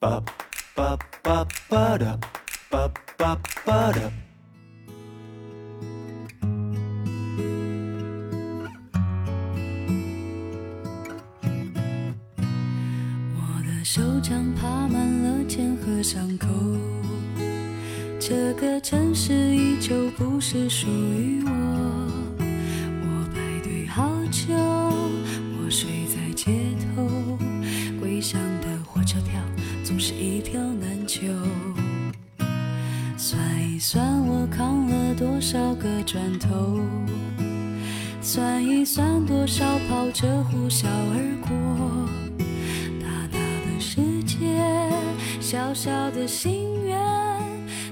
ba ba ba ba da. Ba ba ba da. 我的手掌爬满了茧和伤口，这个城市依旧不是属于我。我排队好久，是一票难求。算一算我扛了多少个砖头，算一算多少跑车呼啸而过。大大的世界，小小的心愿，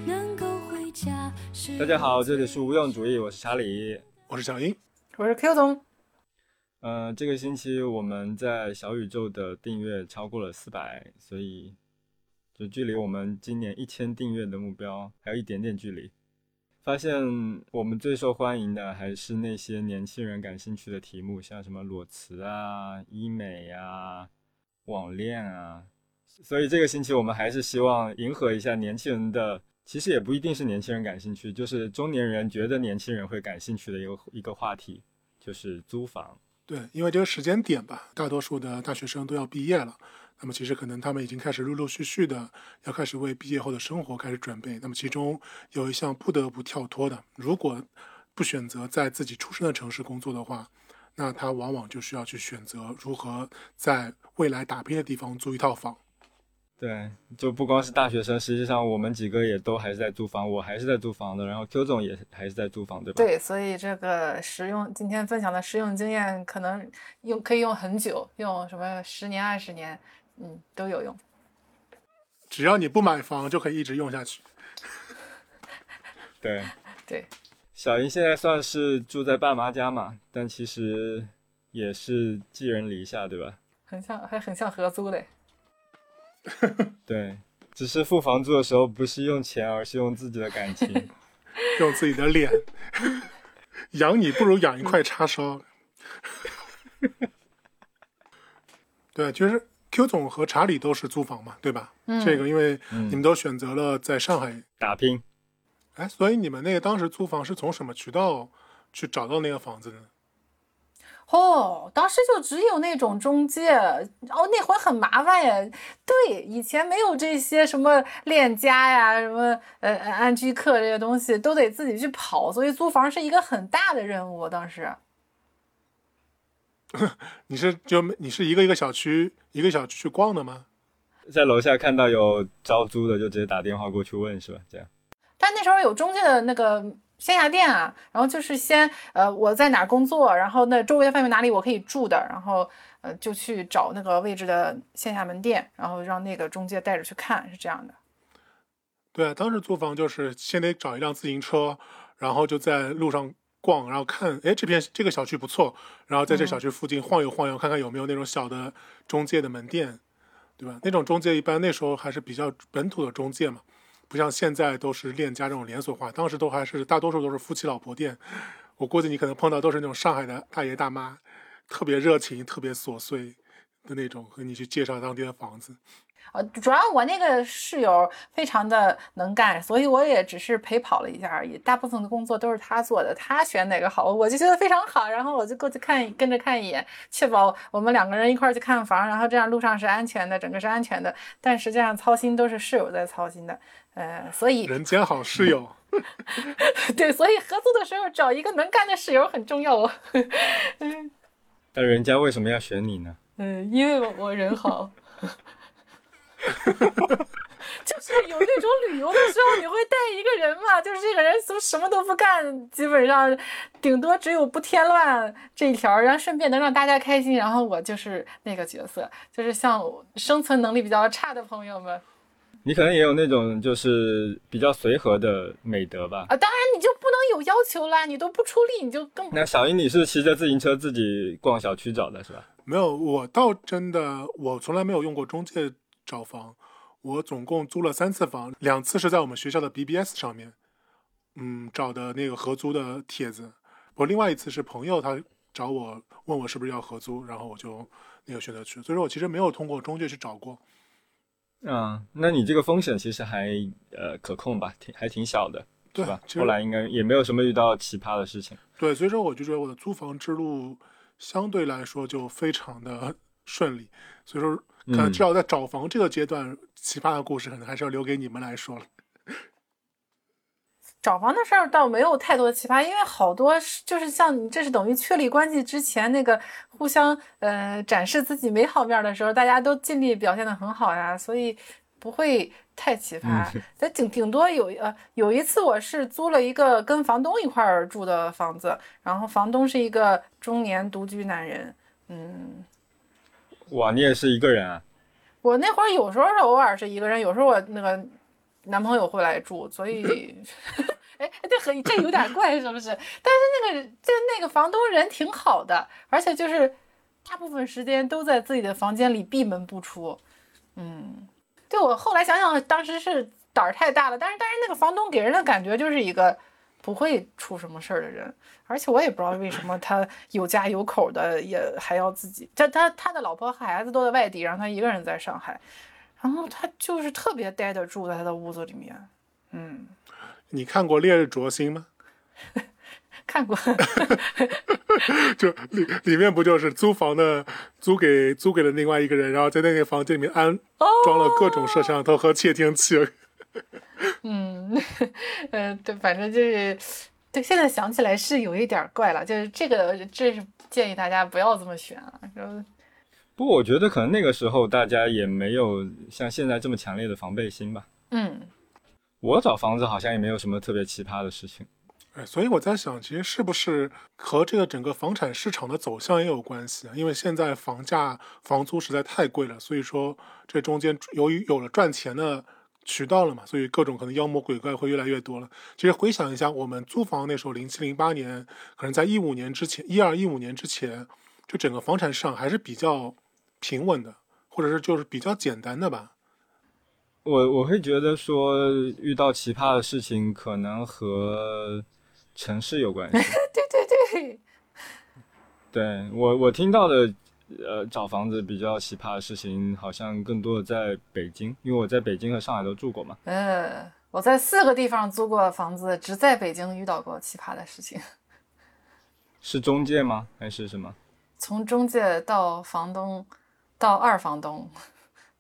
能够回家。大家好，这里是无用主义，我是查理。我是小英，我是 Q 总，呃，这个星期我们在小宇宙的订阅超过了四百，所以就距离我们今年一千订阅的目标还有一点点距离。发现我们最受欢迎的还是那些年轻人感兴趣的题目，像什么裸辞啊、医美啊、网恋啊。所以这个星期我们还是希望迎合一下年轻人的，其实也不一定是年轻人感兴趣，就是中年人觉得年轻人会感兴趣的一个一个话题，就是租房。对，因为这个时间点吧，大多数的大学生都要毕业了，那么其实可能他们已经开始陆陆续续的要开始为毕业后的生活开始准备。那么其中有一项不得不跳脱的，如果不选择在自己出生的城市工作的话，那他往往就需要去选择如何在未来打拼的地方租一套房。对，就不光是大学生，实际上我们几个也都还是在租房，我还是在租房的，然后 Q 总也还是在租房，对吧？对，所以这个实用今天分享的实用经验，可能用可以用很久，用什么十年、二十年，嗯，都有用。只要你不买房，就可以一直用下去。对，对，小英现在算是住在爸妈家嘛，但其实也是寄人篱下，对吧？很像，还很像合租嘞。对，只是付房租的时候不是用钱，而是用自己的感情。用自己的脸养你，不如养一块叉烧。对，其实 Q 总和查理都是租房嘛，对吧？嗯这个因为嗯你们都选择了在上海，打拼，哎，所以你们那个当时租房是从什么渠道去找到那个房子的呢？哦，当时就只有那种中介，哦，那会儿很麻烦耶。对，以前没有这些什么链家呀、什么呃呃安居客这些东西，都得自己去跑，所以租房是一个很大的任务。当时，你是就你是一个一个小区一个小区去逛的吗？在楼下看到有招租的，就直接打电话过去问，是吧？这样。但那时候有中介的那个线下店啊，然后就是先呃我在哪工作，然后那周围的范围哪里我可以住的，然后呃就去找那个位置的线下门店，然后让那个中介带着去看，是这样的。对啊，当时租房就是先得找一辆自行车，然后就在路上逛，然后看，哎，这片这个小区不错，然后在这小区附近晃悠晃悠，看看有没有那种小的中介的门店，对吧？那种中介一般那时候还是比较本土的中介嘛，不像现在都是链家这种连锁化，当时都还是大多数都是夫妻老婆店。我估计你可能碰到都是那种上海的大爷大妈，特别热情、特别琐碎的那种，和你去介绍当地的房子。呃，主要我那个室友非常的能干，所以我也只是陪跑了一下而已。大部分的工作都是他做的，他选哪个好，我就觉得非常好，然后我就过去看，跟着看一眼，确保我们两个人一块儿去看房，然后这样路上是安全的，整个是安全的。但实际上操心都是室友在操心的，呃，所以人间好室友。对，所以合租的时候找一个能干的室友很重要哦。但人家为什么要选你呢？嗯，因为我我人好。就是有那种旅游的时候，你会带一个人嘛，就是这个人什么什么都不干，基本上顶多只有不添乱这一条，然后顺便能让大家开心。然后我就是那个角色，就是像生存能力比较差的朋友们你可能也有那种就是比较随和的美德吧。啊，当然你就不能有要求啦，你都不出力，你就更那小英，你是骑着自行车自己逛小区找的是吧？没有，我倒真的，我从来没有用过中介找房。我总共租了三次房，两次是在我们学校的 BBS 上面，嗯，找的那个合租的帖子。我另外一次是朋友他找我问我是不是要合租，然后我就那个选择去。所以说我其实没有通过中介去找过。嗯，那你这个风险其实还呃可控吧，挺还挺小的，对吧？后来应该也没有什么遇到奇葩的事情。对，所以说我就觉得我的租房之路相对来说就非常的顺利。所以说，可能嗯至少在找房这个阶段，奇葩的故事可能还是要留给你们来说了。找房的事儿倒没有太多的奇葩，因为好多是就是像你这是等于确立关系之前那个互相呃展示自己美好面儿的时候，大家都尽力表现得很好呀，所以不会太奇葩。咱顶顶多有呃有一次我是租了一个跟房东一块儿住的房子，然后房东是一个中年独居男人，嗯，哇，你也是一个人啊？我那会儿有时候是偶尔是一个人，有时候我那个男朋友会来住，所以，哎，这很这有点怪，是不是？但是那个就那个房东人挺好的，而且就是大部分时间都在自己的房间里闭门不出。嗯，对我后来想想，当时是胆儿太大了，但是但是那个房东给人的感觉就是一个不会出什么事儿的人，而且我也不知道为什么他有家有口的，也还要自己，他他他的老婆孩子都在外地，然后他一个人在上海，然后他就是特别待得住在他的屋子里面，嗯，你看过《烈日灼心》吗？看过，就里里面不就是租房的租给租给了另外一个人，然后在那个房间里面安装了各种摄像头和窃听器。嗯，呃，对，反正就是，对，现在想起来是有一点怪了，就是这个，这是建议大家不要这么选啊，就不过我觉得可能那个时候大家也没有像现在这么强烈的防备心吧。嗯，我找房子好像也没有什么特别奇葩的事情。哎，所以我在想，其实是不是和这个整个房产市场的走向也有关系啊？因为现在房价、房租实在太贵了，所以说这中间由于有了赚钱的渠道了嘛，所以各种可能妖魔鬼怪会越来越多了。其实回想一下，我们租房那时候，零七零八年，可能在一五年之前，一二一五年之前，就整个房产市场还是比较平稳的，或者是就是比较简单的吧。我我会觉得说遇到奇葩的事情可能和城市有关系。对 对对，对我我听到的，呃，找房子比较奇葩的事情，好像更多的在北京，因为我在北京和上海都住过嘛。嗯，我在四个地方租过房子，只在北京遇到过奇葩的事情，是中介吗？还是什么？从中介到房东到二房东，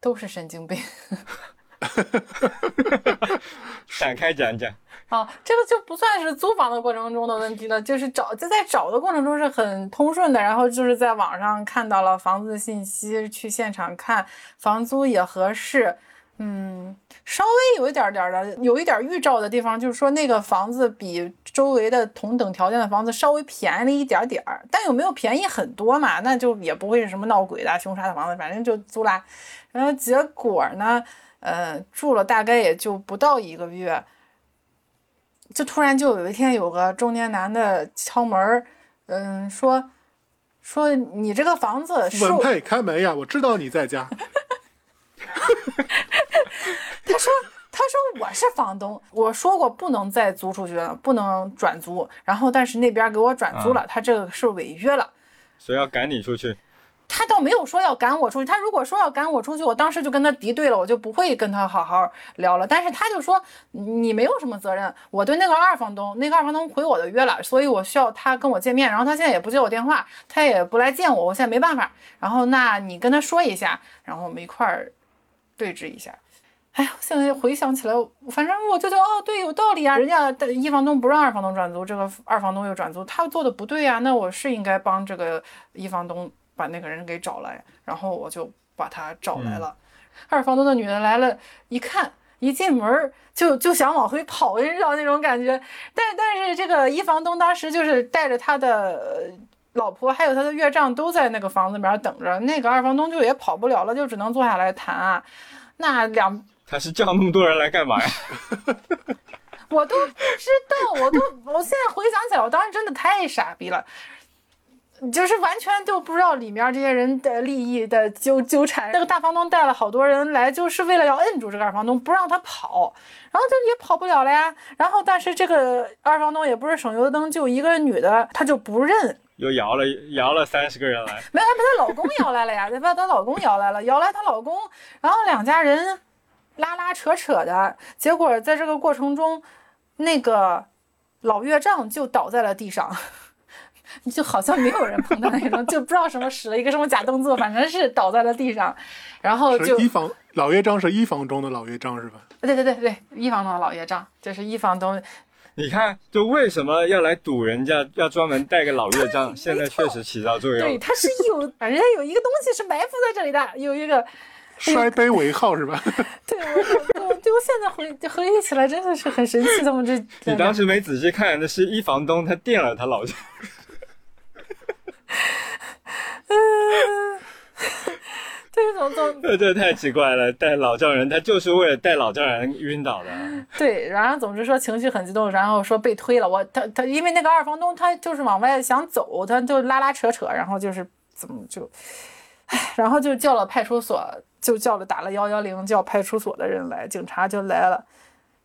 都是神经病。展开讲讲。啊，这个就不算是租房的过程中的问题了，就是找就在找的过程中是很通顺的，然后就是在网上看到了房子的信息，去现场看房租也合适，嗯，稍微有一点点的有一点预兆的地方，就是说那个房子比周围的同等条件的房子稍微便宜了一点点儿，但有没有便宜很多嘛？那就也不会是什么闹鬼的、凶杀的房子，反正就租啦。然后结果呢，呃，住了大概也就不到一个月。就突然就有一天有个中年男的敲门儿，嗯，说说你这个房子文售，佩开门呀，我知道你在家。他说他说我是房东，我说过不能再租出去了，不能转租，然后但是那边给我转租了，他这个是违约了。所以要赶你出去。他倒没有说要赶我出去，他如果说要赶我出去，我当时就跟他敌对了，我就不会跟他好好聊了。但是他就说你没有什么责任，我对那个二房东，那个二房东回我的约了，所以我需要他跟我见面。然后他现在也不接我电话，他也不来见我，我现在没办法。然后那你跟他说一下，然后我们一块儿对峙一下。哎呀，现在回想起来，反正我就觉得哦，对，有道理啊。人家一房东不让二房东转租，这个二房东又转租，他做的不对呀、那我是应该帮这个一房东把那个人给找来，然后我就把他找来了。二房东的女的来了，一看一进门就就想往回跑，你知道那种感觉。但但是这个一房东当时就是带着他的呃老婆还有他的岳丈都在那个房子里面等着，那个二房东就也跑不了了，就只能坐下来谈啊。那两 他是叫那么多人来干嘛呀？我都不知道，我都我现在回想起来，我当时真的太傻逼了。就是完全就不知道里面这些人的利益的纠纠缠。那个大房东带了好多人来，就是为了要摁住这个二房东，不让他跑，然后就也跑不了了呀。然后但是这个二房东也不是省油的灯，就一个女的，她就不认，又摇了摇了三十个人来，没有，她把她老公摇来了呀，她把她老公摇来了，摇来她老公，然后两家人拉拉扯扯的，结果在这个过程中，那个老岳丈就倒在了地上。就好像没有人碰他那种，就不知道什么使了一个什么假动作，反正是倒在了地上，然后就一房老岳丈是一房中的老岳丈是吧？对对对对，一房中的老岳丈，就是一房东，你看，就为什么要来堵人家，要专门带个老岳丈？现在确实起到作用对，用。他是有，反正有一个东西是埋伏在这里的，有一个，摔杯为号是吧？对我我对我现在回回忆起来真的是很神奇，他们这你当时没仔细看，那是一房东他垫了他老丈。嗯，对，总总这 这太奇怪了，带老丈人他就是为了带老丈人晕倒的。对，然后总之说情绪很激动，然后说被推了。我他他因为那个二房东他就是往外想走，他就拉拉扯扯，然后就是怎么就，唉，然后就叫了派出所，就叫了打了幺幺零，叫派出所的人来，警察就来了。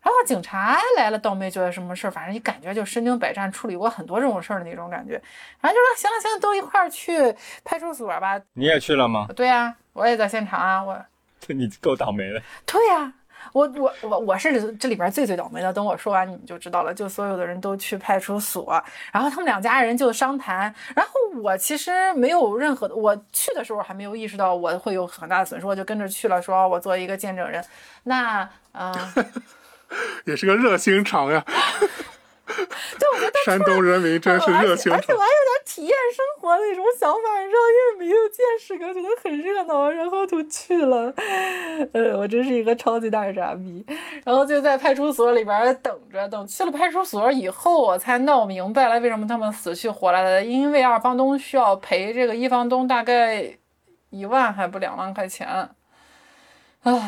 然后警察来了，倒没觉得什么事儿，反正你感觉就身经百战，处理过很多这种事儿的那种感觉。反正就说行了行了，都一块儿去派出所吧。你也去了吗？对呀、我也在现场啊，我。你够倒霉的。对呀、我我我我是这里边最最倒霉的。等我说完你们就知道了。就所有的人都去派出所，然后他们两家人就商谈。然后我其实没有任何的，我去的时候还没有意识到我会有很大的损失，我就跟着去了，说我作为一个见证人。那嗯、呃 也是个热心肠呀。对，我觉得山东人民真是热心肠而且我。还有点体验生活的那种想法，你知道，因为没有见识过，觉得很热闹，然后就去了。呃，我真是一个超级大傻逼。然后就在派出所里边等着，等去了派出所以后，我才闹明白了为什么他们死去活来的，因为二房东需要赔这个一房东大概一万还不两万块钱。啊，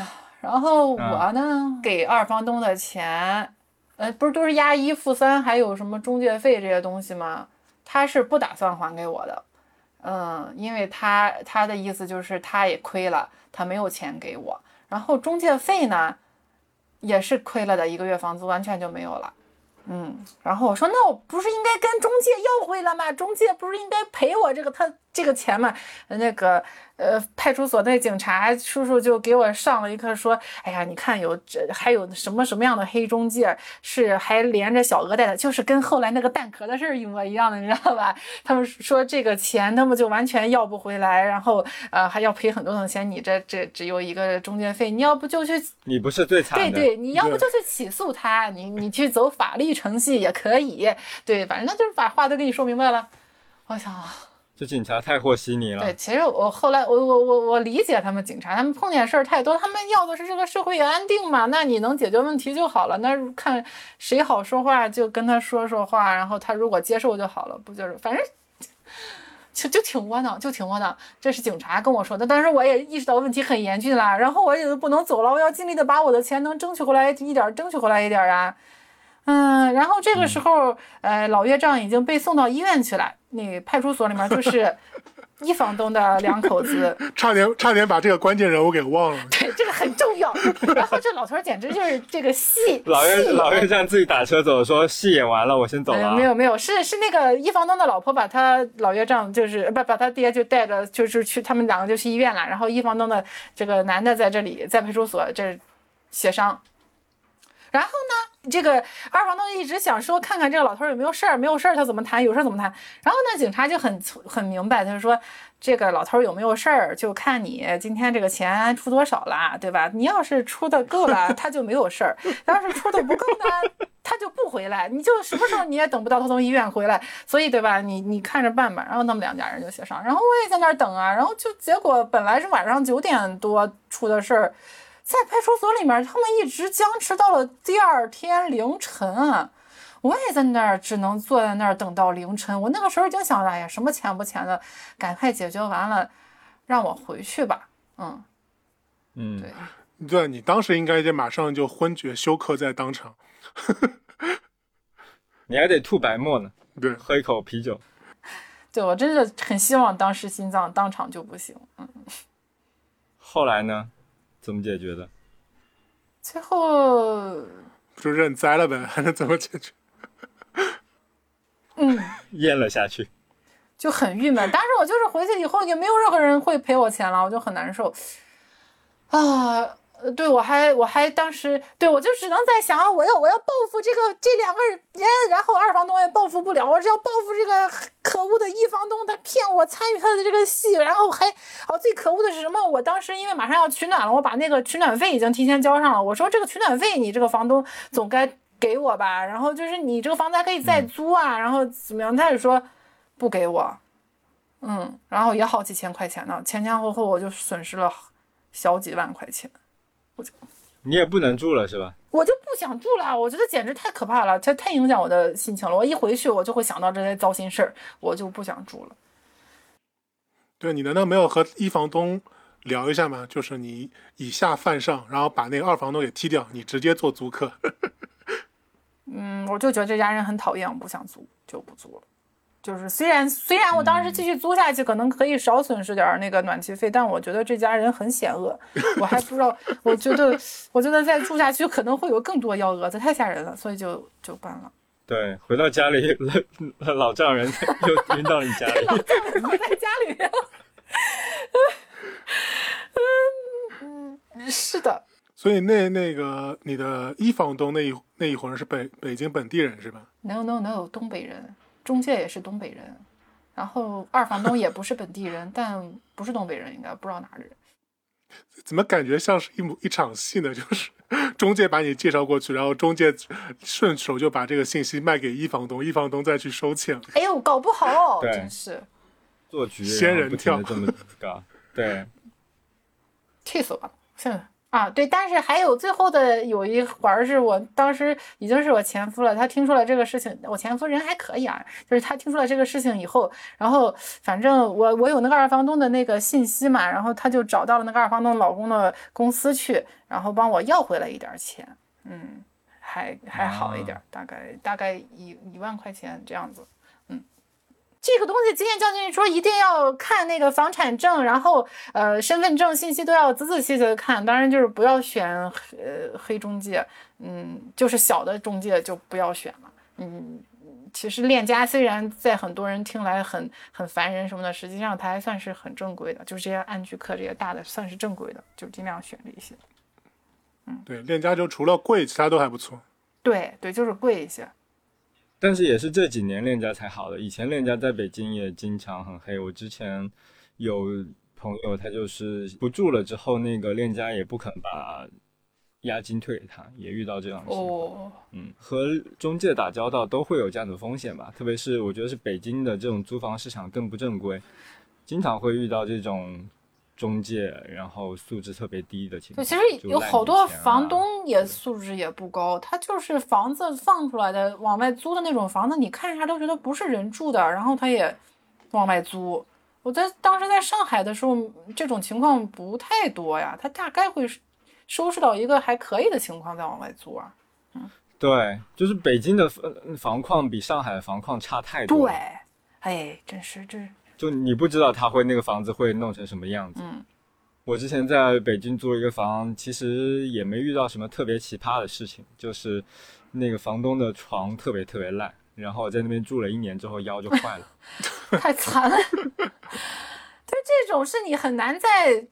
然后我呢、给二房东的钱。呃，不是都是押一付三，还有什么中介费这些东西吗？他是不打算还给我的，嗯，因为他他的意思就是他也亏了，他没有钱给我，然后中介费呢，也是亏了的，一个月房租完全就没有了，嗯，然后我说那我不是应该跟中介要回来吗？中介不是应该赔我这个他这个钱嘛？那个呃派出所那警察叔叔就给我上了一课，说，哎呀，你看有这还有什么什么样的黑中介是还连着小额贷的，就是跟后来那个蛋壳的事儿一模一样的，你知道吧？他们说这个钱他们就完全要不回来，然后呃还要赔很多的钱，你这这只有一个中介费，你要不就去你不是最惨的。对对，你要不就去起诉他，你你去走法律程序也可以，对，反正他就是把话都跟你说明白了。我想这警察太和稀泥了。对，其实我后来我我我我理解他们警察，他们碰见事儿太多，他们要的是这个社会安定嘛，那你能解决问题就好了。那看谁好说话就跟他说说话，然后他如果接受就好了，不就是反正。就就挺窝囊，就挺窝囊。这是警察跟我说的，但是我也意识到问题很严峻了，然后我也不能走了，我要尽力的把我的钱能争取回来一点，争取回来一点啊。嗯，然后这个时候，呃，老岳丈已经被送到医院去了。那派出所里面就是一房东的两口子，差点差点把这个关键人物给忘了。对，这个很重要。然后这老头儿简直就是这个戏，老岳戏老岳丈自己打车走，说戏演完了，我先走了。没有没有，是是那个一房东的老婆把他老岳丈就是不把他爹就带着就是去他们两个就去医院了，然后一房东的这个男的在这里在派出所这协商，然后呢，这个二房东一直想说看看这个老头有没有事儿，没有事儿他怎么谈，有事儿怎么谈。然后呢，警察就很很明白，他就说这个老头有没有事儿，就看你今天这个钱出多少了，对吧？你要是出的够了，他就没有事儿；要是出的不够呢，他就不回来，你就什么时候你也等不到他从医院回来。所以，对吧？你你看着办吧。然后他们两家人就协商，然后我也在那儿等啊，然后就结果本来是晚上九点多出的事儿。在派出所里面，他们一直僵持到了第二天凌晨啊！我也在那儿，只能坐在那儿等到凌晨。我那个时候已经想着，哎呀，什么钱不钱的，赶快解决完了，让我回去吧。嗯，嗯，对，对你当时应该就马上就昏厥休克在当场。你还得吐白沫呢，对，喝一口啤酒。对我真的很希望当时心脏当场就不行。嗯，后来呢？怎么解决的？最后，就认栽了呗，还能怎么解决？嗯，咽了下去。就很郁闷。但是我就是回去以后也没有任何人会赔我钱了，我就很难受。啊，呃，对我还我还当时对我就只能在想，我要我要报复这个这两个人，然后二房东也报复不了，我是要报复这个可恶的一房东，他骗我参与他的这个戏，然后还哦最可恶的是什么？我当时因为马上要取暖了，我把那个取暖费已经提前交上了，我说这个取暖费你这个房东总该给我吧，然后就是你这个房子还可以再租啊，然后怎么样？他就说不给我，嗯，然后也好几千块钱呢，前前后后我就损失了小几万块钱。你也不能住了是吧？我就不想住了，我觉得简直太可怕了，这太影响我的心情了。我一回去，我就会想到这些糟心事儿，我就不想住了。对你难道没有和一房东聊一下吗？就是你以下犯上，然后把那个二房东给踢掉，你直接做租客。嗯，我就觉得这家人很讨厌，我不想租，就不租了。就是虽然虽然我当时继续租下去，可能可以少损失点儿那个暖气费，但我觉得这家人很险恶，我还不知道，我觉得 我觉得再住下去可能会有更多幺蛾子，太吓人了，所以就就搬了。对，回到家里，老老丈人又 晕到你家里，老丈人会在家里面。嗯嗯，是的。所以那那个你的一房东那一那一伙人是北北京本地人是吧？No no no，东北人，中介也是东北人，然后二房东也不是本地人，但不是东北人，应该不知道哪儿的人。怎么感觉像是一幕一场戏呢？就是中介把你介绍过去，然后中介顺手就把这个信息卖给一房东，一房东再去收钱。哎呦，搞不好，对真是做局仙人跳这么搞，对，气死我了！现在啊，对，但是还有最后的有一环儿是我当时已经是我前夫了，他听说了这个事情，我前夫人还可以啊，就是他听说了这个事情以后，然后反正我我有那个二房东的那个信息嘛，然后他就找到了那个二房东老公的公司去，然后帮我要回来一点儿钱，嗯，还还好一点儿，大概大概一一万块钱这样子。这个东西经验教训说一定要看那个房产证，然后呃身份证信息都要仔仔细细的看，当然就是不要选呃黑中介，嗯，就是小的中介就不要选了，嗯。其实链家虽然在很多人听来很很烦人什么的，实际上它还算是很正规的，就是这些安居客这些大的算是正规的，就尽量选这些。嗯对，链家就除了贵，其他都还不错。对对，就是贵一些。但是也是这几年链家才好的，以前链家在北京也经常很黑。我之前有朋友，他就是不住了之后，那个链家也不肯把押金退给他，也遇到这样的情况。哦，嗯，和中介打交道都会有这样的风险吧，特别是我觉得是北京的这种租房市场更不正规，经常会遇到这种中介然后素质特别低的情对，况。其实有好多房东也素质也不高，他就是房子放出来的往外租的那种房子，你看一下都觉得不是人住的，然后他也往外租。我在当时在上海的时候，这种情况不太多呀，他大概会收拾到一个还可以的情况再往外租啊。对，就是北京的呃房况比上海的房况差太多。对，，哎，真是这，就你不知道他会那个房子会弄成什么样子。嗯，我之前在北京租了一个房，其实也没遇到什么特别奇葩的事情，就是那个房东的床特别特别烂，然后我在那边住了一年之后腰就坏了。太惨了。对，这种是你很难在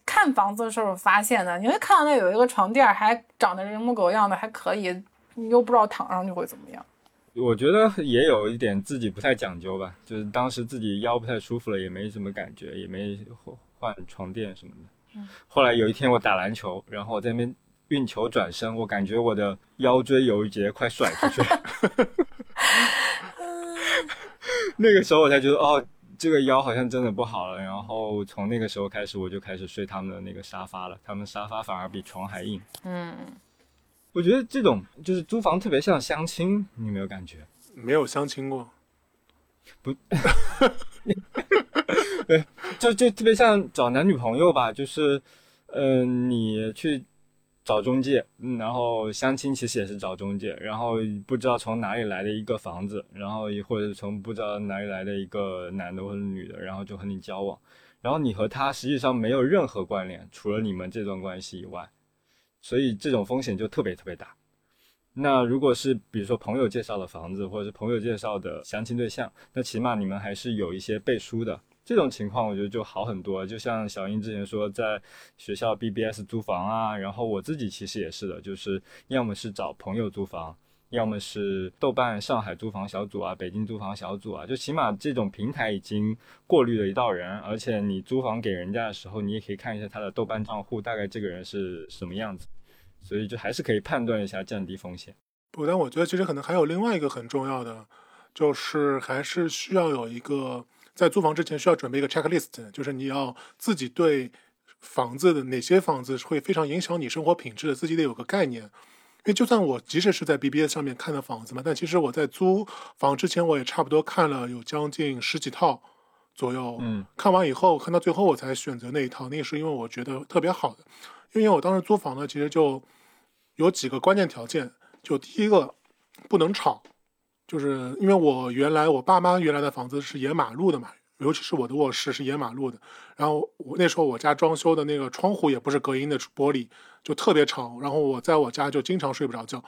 看房子的时候发现的。你会看到那有一个床垫还长得人模狗样的，还可以，你又不知道躺上去会怎么样。我觉得也有一点自己不太讲究吧，就是当时自己腰不太舒服了，也没什么感觉，也没换换床垫什么的。后来有一天我打篮球，然后我在那边运球转身，我感觉我的腰椎有一节快甩出去了。那个时候我才觉得哦，这个腰好像真的不好了。然后从那个时候开始，我就开始睡他们的那个沙发了，他们沙发反而比床还硬。嗯，我觉得这种就是租房特别像相亲，你有没有感觉？没有相亲过，不，对就就特别像找男女朋友吧，就是，嗯、你去找中介，嗯，然后相亲其实也是找中介，然后不知道从哪里来的一个房子，然后也或者从不知道哪里来的一个男的或者女的，然后就和你交往，然后你和他实际上没有任何关联，除了你们这段关系以外，所以这种风险就特别特别大。那如果是比如说朋友介绍的房子，或者是朋友介绍的相亲对象，那起码你们还是有一些背书的。这种情况我觉得就好很多。就像小英之前说，在学校 BBS 租房啊，然后我自己其实也是的，就是要么是找朋友租房。要么是豆瓣上海租房小组啊，北京租房小组啊，就起码这种平台已经过滤了一道人，而且你租房给人家的时候，你也可以看一下他的豆瓣账户，大概这个人是什么样子，所以就还是可以判断一下，降低风险。不，但我觉得其实可能还有另外一个很重要的，就是还是需要有一个在租房之前需要准备一个 checklist，就是你要自己对房子的哪些房子会非常影响你生活品质的，自己得有个概念。因为就算我即使是在 BBS 上面看的房子嘛，但其实我在租房之前，我也差不多看了有将近十几套左右。嗯，看完以后，看到最后我才选择那一套。那个是因为我觉得特别好的，因为我当时租房呢，其实就有几个关键条件。就第一个，不能吵，就是因为我原来我爸妈原来的房子是沿马路的嘛。尤其是我的卧室是沿马路的，然后我那时候我家装修的那个窗户也不是隔音的玻璃，就特别吵，然后我在我家就经常睡不着觉，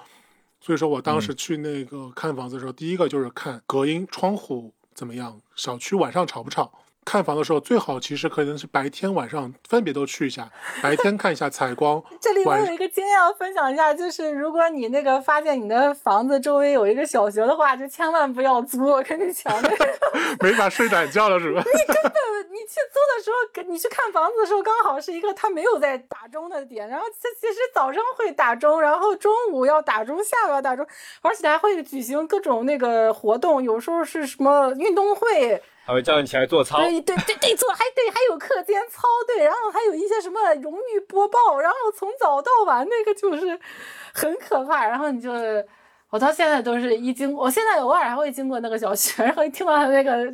所以说我当时去那个看房子的时候，第一个就是看隔音窗户怎么样，小区晚上吵不吵。看房的时候，最好其实可能是白天晚上分别都去一下，白天看一下采光。这里我有一个经验要分享一下，就是如果你那个发现你的房子周围有一个小学的话，就千万不要租。我跟你讲，没法睡懒觉了是吧？你根本你去租的时候，你去看房子的时候，刚好是一个他没有在打钟的点，然后他其实早上会打钟，然后中午要打钟，下午要打钟，而且还会举行各种那个活动，有时候是什么运动会。还会叫你起来做操，对对对对，做还对还有课间操，对，然后还有一些什么荣誉播报，然后从早到晚，那个就是很可怕。然后你就，我到现在都是一经，我现在偶尔还会经过那个小学，然后一听到他那个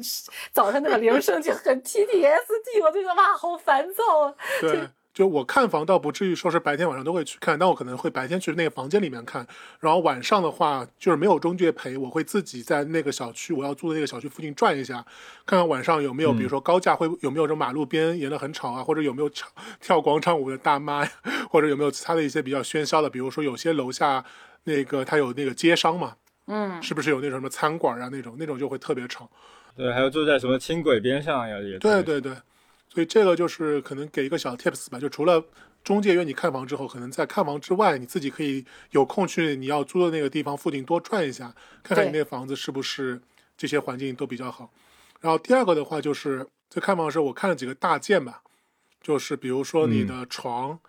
早上那个铃声就很 PTSD，我就觉得哇，好烦躁。对。就我看房倒不至于说是白天晚上都会去看，但我可能会白天去那个房间里面看，然后晚上的话就是没有中介陪，我会自己在那个小区我要租的那个小区附近转一下，看看晚上有没有比如说高架会有没有这马路边沿的很吵啊，或者有没有跳跳广场舞的大妈呀，或者有没有其他的一些比较喧嚣的，比如说有些楼下那个它有那个街商嘛，嗯，是不是有那种什么餐馆啊那种那种就会特别吵，对，还有住在什么轻轨边上呀也对对对。所以这个就是可能给一个小 tips 吧，就除了中介约你看房之后，可能在看房之外，你自己可以有空去你要租的那个地方附近多转一下，看看你那房子是不是这些环境都比较好。然后第二个的话，就是在看房的时候，我看了几个大件吧，就是比如说你的床、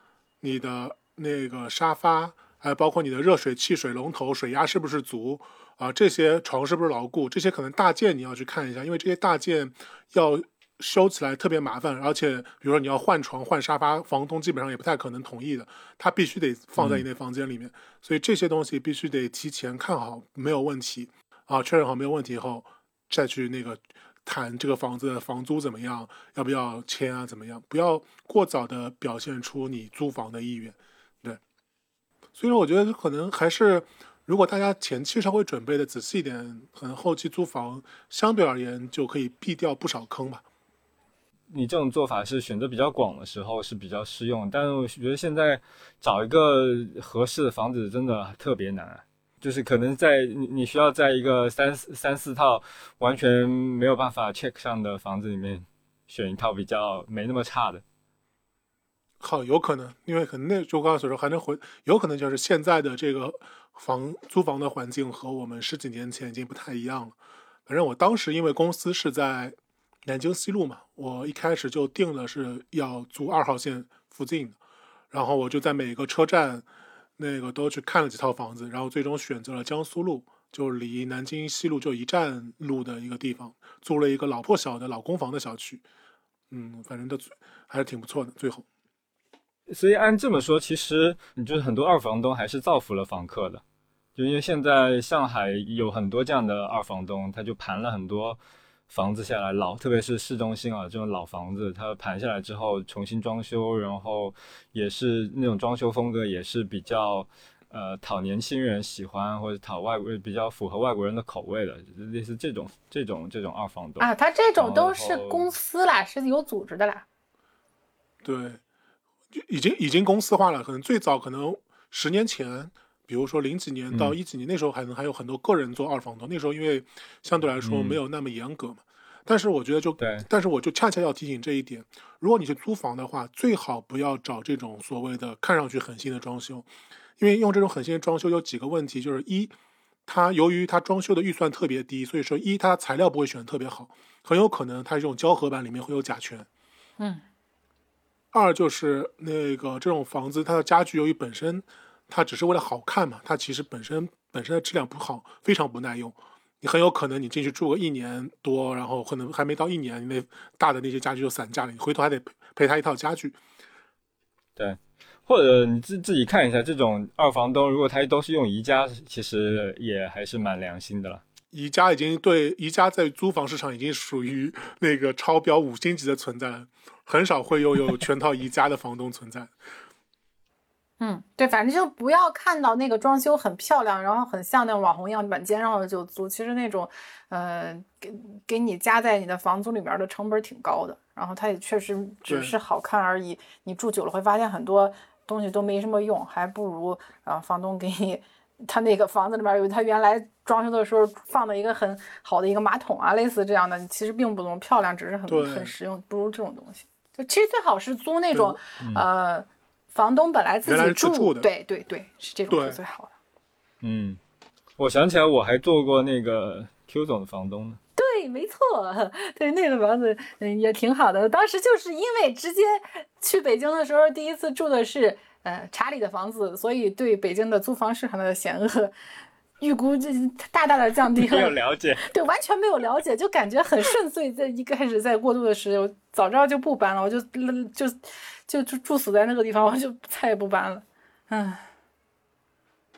你的那个沙发，还有包括你的热水器、水龙头水压是不是足啊？这些床是不是牢固？这些可能大件你要去看一下，因为这些大件要。修起来特别麻烦，而且比如说你要换床换沙发，房东基本上也不太可能同意的，他必须得放在你那房间里面，所以这些东西必须得提前看好没有问题。啊，确认好没有问题以后再去那个谈这个房子的房租怎么样，要不要签啊，怎么样，不要过早的表现出你租房的意愿，对，所以说我觉得可能还是如果大家前期稍微准备的仔细一点，可能后期租房相对而言就可以避掉不少坑吧。你这种做法是选择比较广的时候是比较适用，但是我觉得现在找一个合适的房子真的特别难，就是可能在你你需要在一个三四三四套完全没有办法 check 上的房子里面选一套比较没那么差的。好，有可能，因为可能那就刚才所说还能回，有可能就是现在的这个房租房的环境和我们十几年前已经不太一样了。反正我当时因为公司是在。南京西路嘛，我一开始就定了是要租二号线附近的，然后我就在每个车站那个都去看了几套房子，然后最终选择了江苏路，就离南京西路就一站路的一个地方，租了一个老破小的老公房的小区，嗯，反正都还是挺不错的。最后，所以按这么说，其实你就是很多二房东还是造福了房客的，就因为现在上海有很多这样的二房东，他就盘了很多。房子下来老，特别是市中心啊，这种老房子，它盘下来之后重新装修，然后也是那种装修风格也是比较，呃，讨年轻人喜欢或者讨外国比较符合外国人的口味的，类似这种这种这种二房东啊，他这种都是公司啦，是有组织的啦。对，已经已经公司化了，可能最早可能十年前。比如说零几年到一几年那时候，还能还有很多个人做二房东。那时候因为相对来说没有那么严格嘛。但是我觉得就对但是我就恰恰要提醒这一点，如果你去租房的话，最好不要找这种所谓的看上去很新的装修，因为用这种很新的装修有几个问题，就是一，它由于它装修的预算特别低，所以说一它材料不会选得特别好，很有可能它这种胶合板里面会有甲醛。嗯。二就是那个这种房子，它的家具由于本身它只是为了好看嘛，它其实本身本身的质量不好，非常不耐用。你很有可能你进去住个一年多，然后可能还没到一年，那大的那些家具就散架了，你回头还得赔赔他一套家具。对，或者你自自己看一下，这种二房东如果他都是用宜家，其实也还是蛮良心的了。宜家已经对宜家在租房市场已经属于 那个超标五星级的存在了，很少会又有全套宜家的房东存在。嗯，对，反正就不要看到那个装修很漂亮，然后很像那种网红样板间，然后就租。其实那种，呃，给给你加在你的房租里面的成本挺高的，然后它也确实只是好看而已。你住久了会发现很多东西都没什么用，还不如啊房东给你他那个房子里面有他原来装修的时候放的一个很好的一个马桶啊，类似这样的，其实并不怎么漂亮，只是很很实用，不如这种东西。就其实最好是租那种，呃，房东本来自己住，住的对对对，是这种是最好的。嗯，我想起来我还做过那个 Q 总的房东呢。对，没错，对那个房子嗯也挺好的。当时就是因为直接去北京的时候，第一次住的是呃查理的房子，所以对北京的租房市场的险恶预估这大大的降低了没有了。解，对，完全没有了解，就感觉很顺遂。在一开始在过渡的时候，早知道就不搬了，我就就就就住死在那个地方，我就再也不搬了。嗯，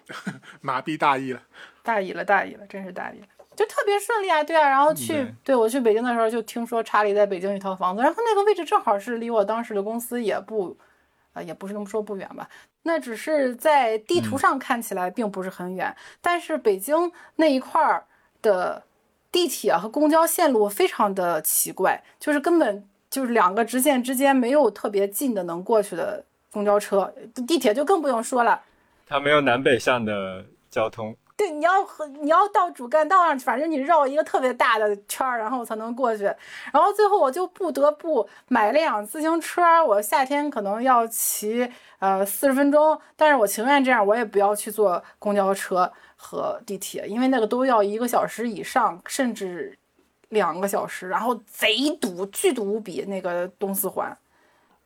麻痹大意了。大意了，大意了，真是大意了，就特别顺利啊，对啊。然后去，对对我去北京的时候，就听说查理在北京有一套房子，然后那个位置正好是离我当时的公司也不，啊、也不是那么说不远吧，那只是在地图上看起来并不是很远，但是北京那一块儿的地铁和公交线路非常的奇怪，就是根本就是两个直线之间没有特别近的能过去的公交车，地铁就更不用说了。它没有南北向的交通。你要和你要到主干道上，反正你绕一个特别大的圈儿，然后才能过去。然后最后我就不得不买辆自行车，我夏天可能要骑呃四十分钟，但是我情愿这样，我也不要去坐公交车和地铁，因为那个都要一个小时以上，甚至两个小时，然后贼堵，巨堵无比。那个东四环，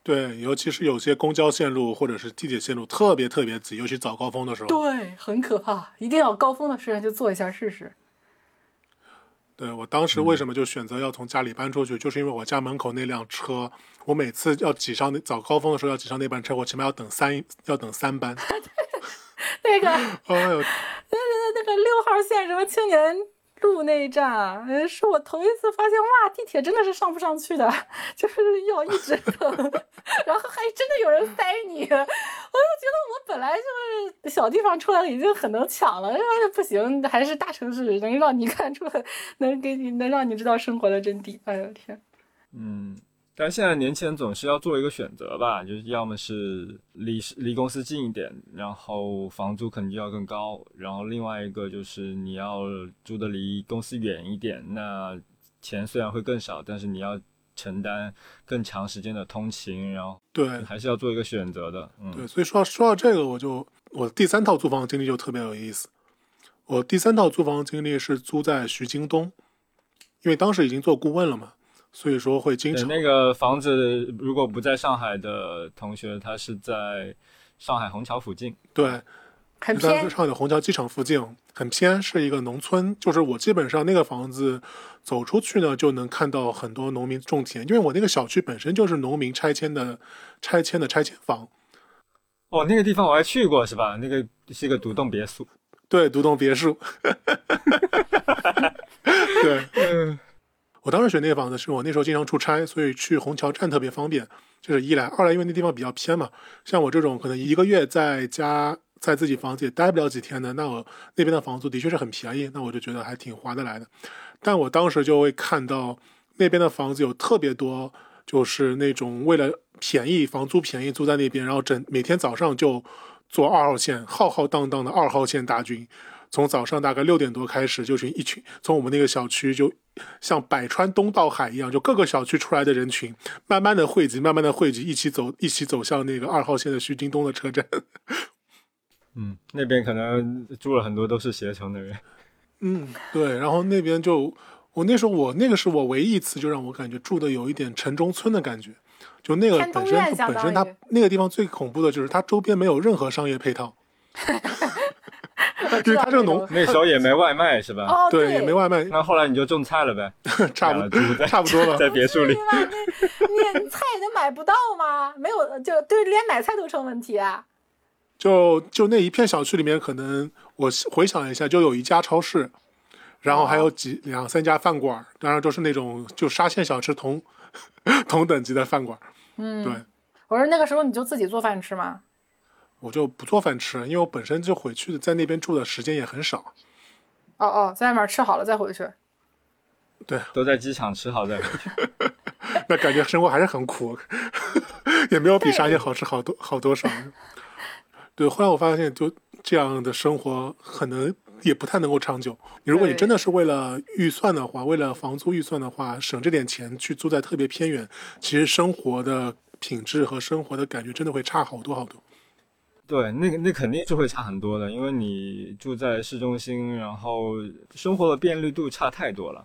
对，尤其是有些公交线路或者是地铁线路特别特别挤，尤其早高峰的时候。对，很可怕，一定要高峰的时间就坐一下试试。对我当时为什么就选择要从家里搬出去，就是因为我家门口那辆车，我每次要挤上那早高峰的时候要挤上那班车，我起码要等三要等三班。那个。哎呦，那那那个六号线什么青年路那一站，是我头一次发现，哇，地铁真的是上不上去的，就是要一直等，然后还真的有人塞你，我就觉得我本来就是小地方出来已经很能抢了，因为不行，还是大城市能让你看出来，能给你能让你知道生活的真谛。哎呦天，嗯，但现在年轻人总是要做一个选择吧，就是要么是离离公司近一点，然后房租肯定就要更高，然后另外一个就是你要住的离公司远一点，那钱虽然会更少，但是你要承担更长时间的通勤，然后对还是要做一个选择的。嗯，对，所以说说到这个，我就我第三套租房经历就特别有意思。我第三套租房经历是租在徐京东，因为当时已经做顾问了嘛，所以说会经，常那个房子如果不在上海的同学，他是在上海虹桥附近。对，很偏在上，海的虹桥机场附近，很偏，是一个农村。就是我基本上那个房子走出去呢，就能看到很多农民种田，因为我那个小区本身就是农民拆迁的拆迁的拆迁房。哦，那个地方我还去过，是吧？那个是一个独栋别墅。对，独栋别墅。对，嗯，我当时选那个房子是我那时候经常出差，所以去虹桥站特别方便。就是一来，二来因为那地方比较偏嘛，像我这种可能一个月在家在自己房子也待不了几天的，那我那边的房租的确是很便宜，那我就觉得还挺划得来的。但我当时就会看到那边的房子有特别多，就是那种为了便宜房租便宜租在那边，然后整每天早上就坐二号线，浩浩荡荡的二号线大军，从早上大概六点多开始，就是一群从我们那个小区就像百川东到海一样，就各个小区出来的人群，慢慢的汇集，慢慢的汇集，一起走，一起走向那个二号线的徐泾东的车站。嗯，那边可能住了很多都是携程的人。嗯，对，然后那边就我那时候我那个是我唯一一次就让我感觉住的有一点城中村的感觉，就那个本身本身它那个地方最恐怖的就是它周边没有任何商业配套，就是它这个农那时候 也没外卖是吧？哦，对也没外卖，那后来你就种菜了呗，差不猪在 差不多了。在别墅里。对吧？那你菜都买不到吗？没有，就对，连买菜都成问题啊。就就那一片小区里面，可能我回想一下，就有一家超市，然后还有几两三家饭馆，当然都是那种就沙县小吃同同等级的饭馆。嗯，对，我说那个时候你就自己做饭吃吗？我就不做饭吃，因为我本身就回去在那边住的时间也很少。哦哦，在外面吃好了再回去。对都在机场吃好再回去。那感觉生活还是很苦，也没有比沙县好吃好多好多少。对，后来我发现，就这样的生活可能也不太能够长久。如果你真的是为了预算的话，为了房租预算的话，省这点钱去租在特别偏远，其实生活的品质和生活的感觉真的会差好多好多。对，那个那肯定是会差很多的，因为你住在市中心，然后生活的便利度差太多了。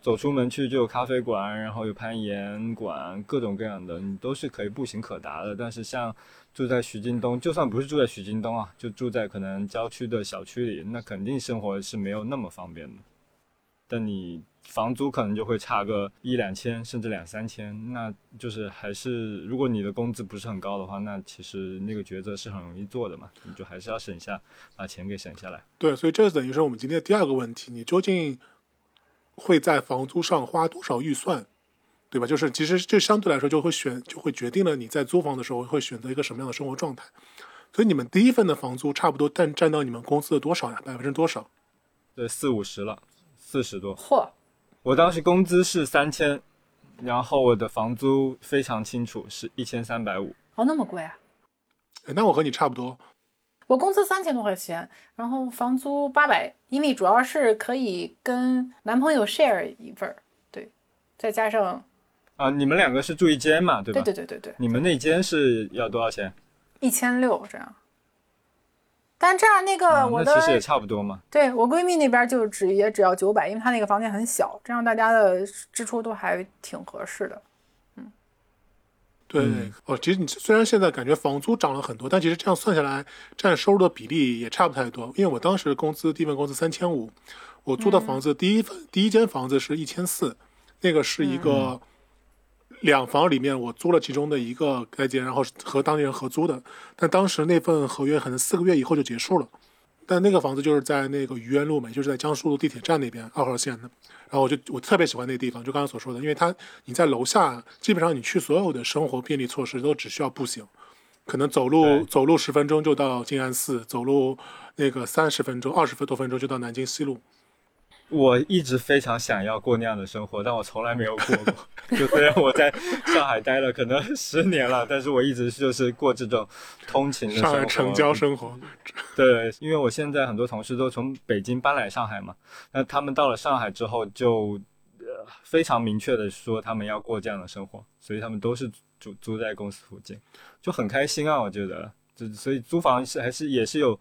走出门去就有咖啡馆，然后有攀岩馆，各种各样的，你都是可以步行可达的。但是像住在徐泾东，就算不是住在徐泾东啊，就住在可能郊区的小区里，那肯定生活是没有那么方便的。但你房租可能就会差个一两千，甚至两三千，那就是还是如果你的工资不是很高的话，那其实那个抉择是很容易做的嘛，你就还是要省下，把钱给省下来。对，所以这等于是我们今天的第二个问题：你究竟会在房租上花多少预算，对吧？就是其实这相对来说就会选，就会决定了你在租房的时候会选择一个什么样的生活状态。所以你们第一份的房租差不多占占到你们公司的多少呀？百分之多少？对，四五十了，四十多。嚯，我当时工资是三千，然后我的房租非常清楚是一千三百五。哦，那么贵啊！哎那我和你差不多。我工资三千多块钱，然后房租八百，因为主要是可以跟男朋友 share 一份儿，对，再加上啊，你们两个是住一间嘛，对吧？对对对对对，你们那间是要多少钱？一千六这样。但这样那个啊我的、那其实也差不多嘛。对我闺蜜那边就只也只要九百，因为她那个房间很小，这样大家的支出都还挺合适的。嗯对，嗯哦，其实你虽然现在感觉房租涨了很多，但其实这样算下来，占收入的比例也差不太多。因为我当时工资第一份工资三千五，我租的房子、第一份第一间房子是一千四，那个是一个两房里面我租了其中的一个盖间，然后和当地人合租的。但当时那份合约可能四个月以后就结束了。但那个房子就是在那个愚园路嘛，就是在江苏路地铁站那边二号线的。然后我就我特别喜欢那个地方，就刚刚所说的，因为它你在楼下，基本上你去所有的生活便利措施都只需要步行，可能走路走路十分钟就到静安寺，走路那个三十分钟、二十分多分钟就到南京西路。我一直非常想要过那样的生活，但我从来没有过过。就虽然我在上海待了可能十年了，但是我一直就是过这种通勤的生活。上海城郊生活，对，因为我现在很多同事都从北京搬来上海嘛，那他们到了上海之后就，呃非常明确的说他们要过这样的生活，所以他们都是租租在公司附近，就很开心啊，我觉得，就所以租房是还是也是有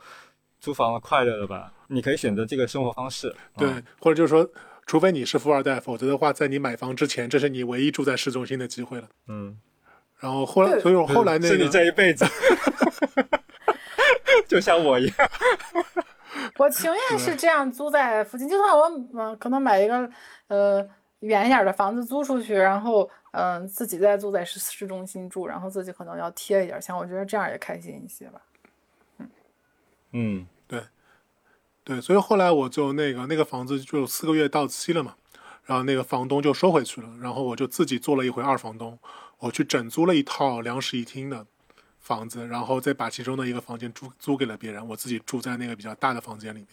租房的快乐的吧，你可以选择这个生活方式，对，嗯。或者就是说，除非你是富二代，否则的话，在你买房之前，这是你唯一住在市中心的机会了。嗯，然后后来，所以我后来那是你，这一辈子，就像我一样，我情愿是这样租在附近，就算我嗯、呃可能买一个呃远一点的房子租出去，然后嗯、呃自己再住在市市中心住，然后自己可能要贴一点钱，我觉得这样也开心一些吧。嗯，对，对所以后来我就那个那个房子就四个月到期了嘛，然后那个房东就收回去了，然后我就自己做了一回二房东，我去整租了一套两室一厅的房子，然后再把其中的一个房间租租给了别人，我自己住在那个比较大的房间里面。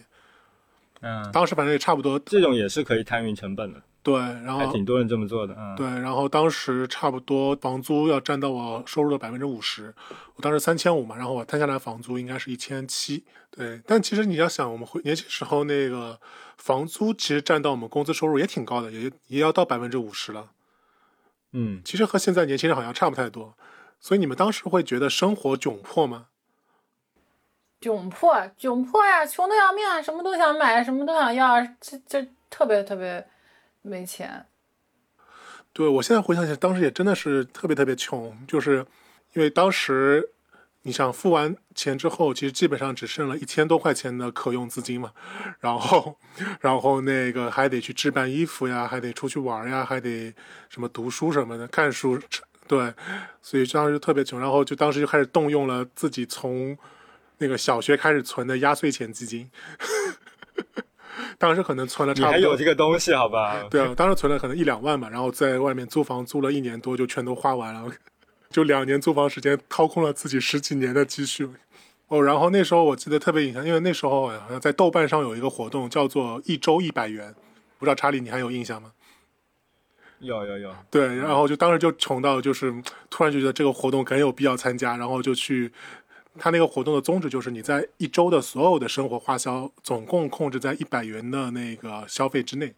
嗯，当时反正也差不多，这种也是可以摊匀成本的，对，然后还挺多人这么做的。嗯，对，然后当时差不多房租要占到我收入的百分之五十，我当时三千五嘛，然后我摊下来房租应该是一千七，对。但其实你要想，我们回年轻时候那个房租其实占到我们工资收入也挺高的，也也要到百分之五十了。嗯，其实和现在年轻人好像差不太多，所以你们当时会觉得生活窘迫吗？窘迫，窘迫呀，穷的要命啊，什么都想买，什么都想要，这这特别特别没钱。对我现在回想起来，当时也真的是特别特别穷，就是因为当时你想付完钱之后，其实基本上只剩了一千多块钱的可用资金嘛，然后 然后那个还得去置办衣服呀，还得出去玩呀，还得什么读书什么的，看书，对，所以当时就特别穷，然后就当时就开始动用了自己从那个小学开始存的压岁钱基金，当时可能存了差不多还有这个东西，好吧？对啊，当时存了可能一两万吧，然后在外面租房租了一年多，就全都花完了，就两年租房时间掏空了自己十几年的积蓄。哦，然后那时候我记得特别印象，因为那时候好像在豆瓣上有一个活动叫做一周一百元，不知道查理你还有印象吗？有有有，对，然后就当时就穷到就是突然就觉得这个活动很有必要参加，然后就去。他那个活动的宗旨就是你在一周的所有的生活花销总共控制在一百元的那个消费之内。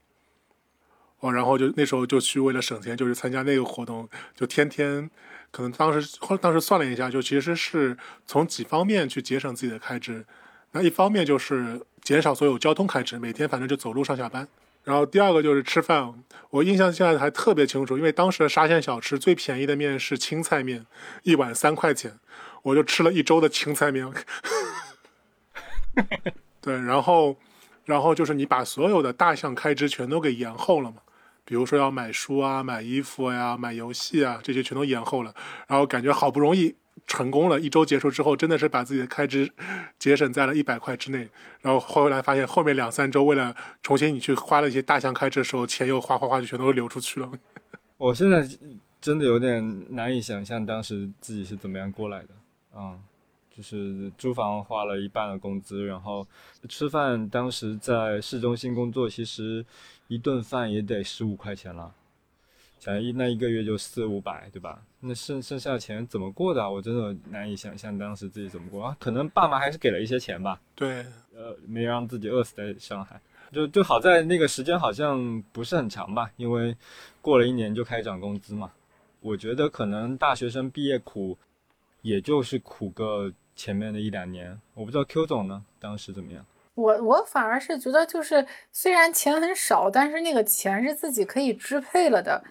哦，然后就那时候就去为了省钱，就是参加那个活动，就天天可能当时后当时算了一下，就其实是从几方面去节省自己的开支。那一方面就是减少所有交通开支，每天反正就走路上下班。然后第二个就是吃饭，我印象现在还特别清楚，因为当时的沙县小吃最便宜的面是青菜面，一碗三块钱，我就吃了一周的青菜面。对，然后，然后就是你把所有的大项开支全都给延后了嘛，比如说要买书啊、买衣服呀、买游戏啊，这些全都延后了，然后感觉好不容易成功了，一周结束之后，真的是把自己的开支节省在了一百块之内，然后后来发现后面两三周为了重新你去花了一些大项开支的时候，钱又哗哗哗就全都流出去了。我现在真的有点难以想象当时自己是怎么样过来的。嗯，就是租房花了一半的工资，然后吃饭，当时在市中心工作，其实一顿饭也得十五块钱了。想一那一个月就四五百，对吧？那剩剩下的钱怎么过的啊？我真的难以想象当时自己怎么过啊。可能爸妈还是给了一些钱吧，对，呃，没让自己饿死在上海。就就好在那个时间好像不是很长吧，因为过了一年就开始涨工资嘛。我觉得可能大学生毕业苦，也就是苦个前面的一两年。我不知道 Q 总呢，当时怎么样？我我反而是觉得，就是虽然钱很少，但是那个钱是自己可以支配了的，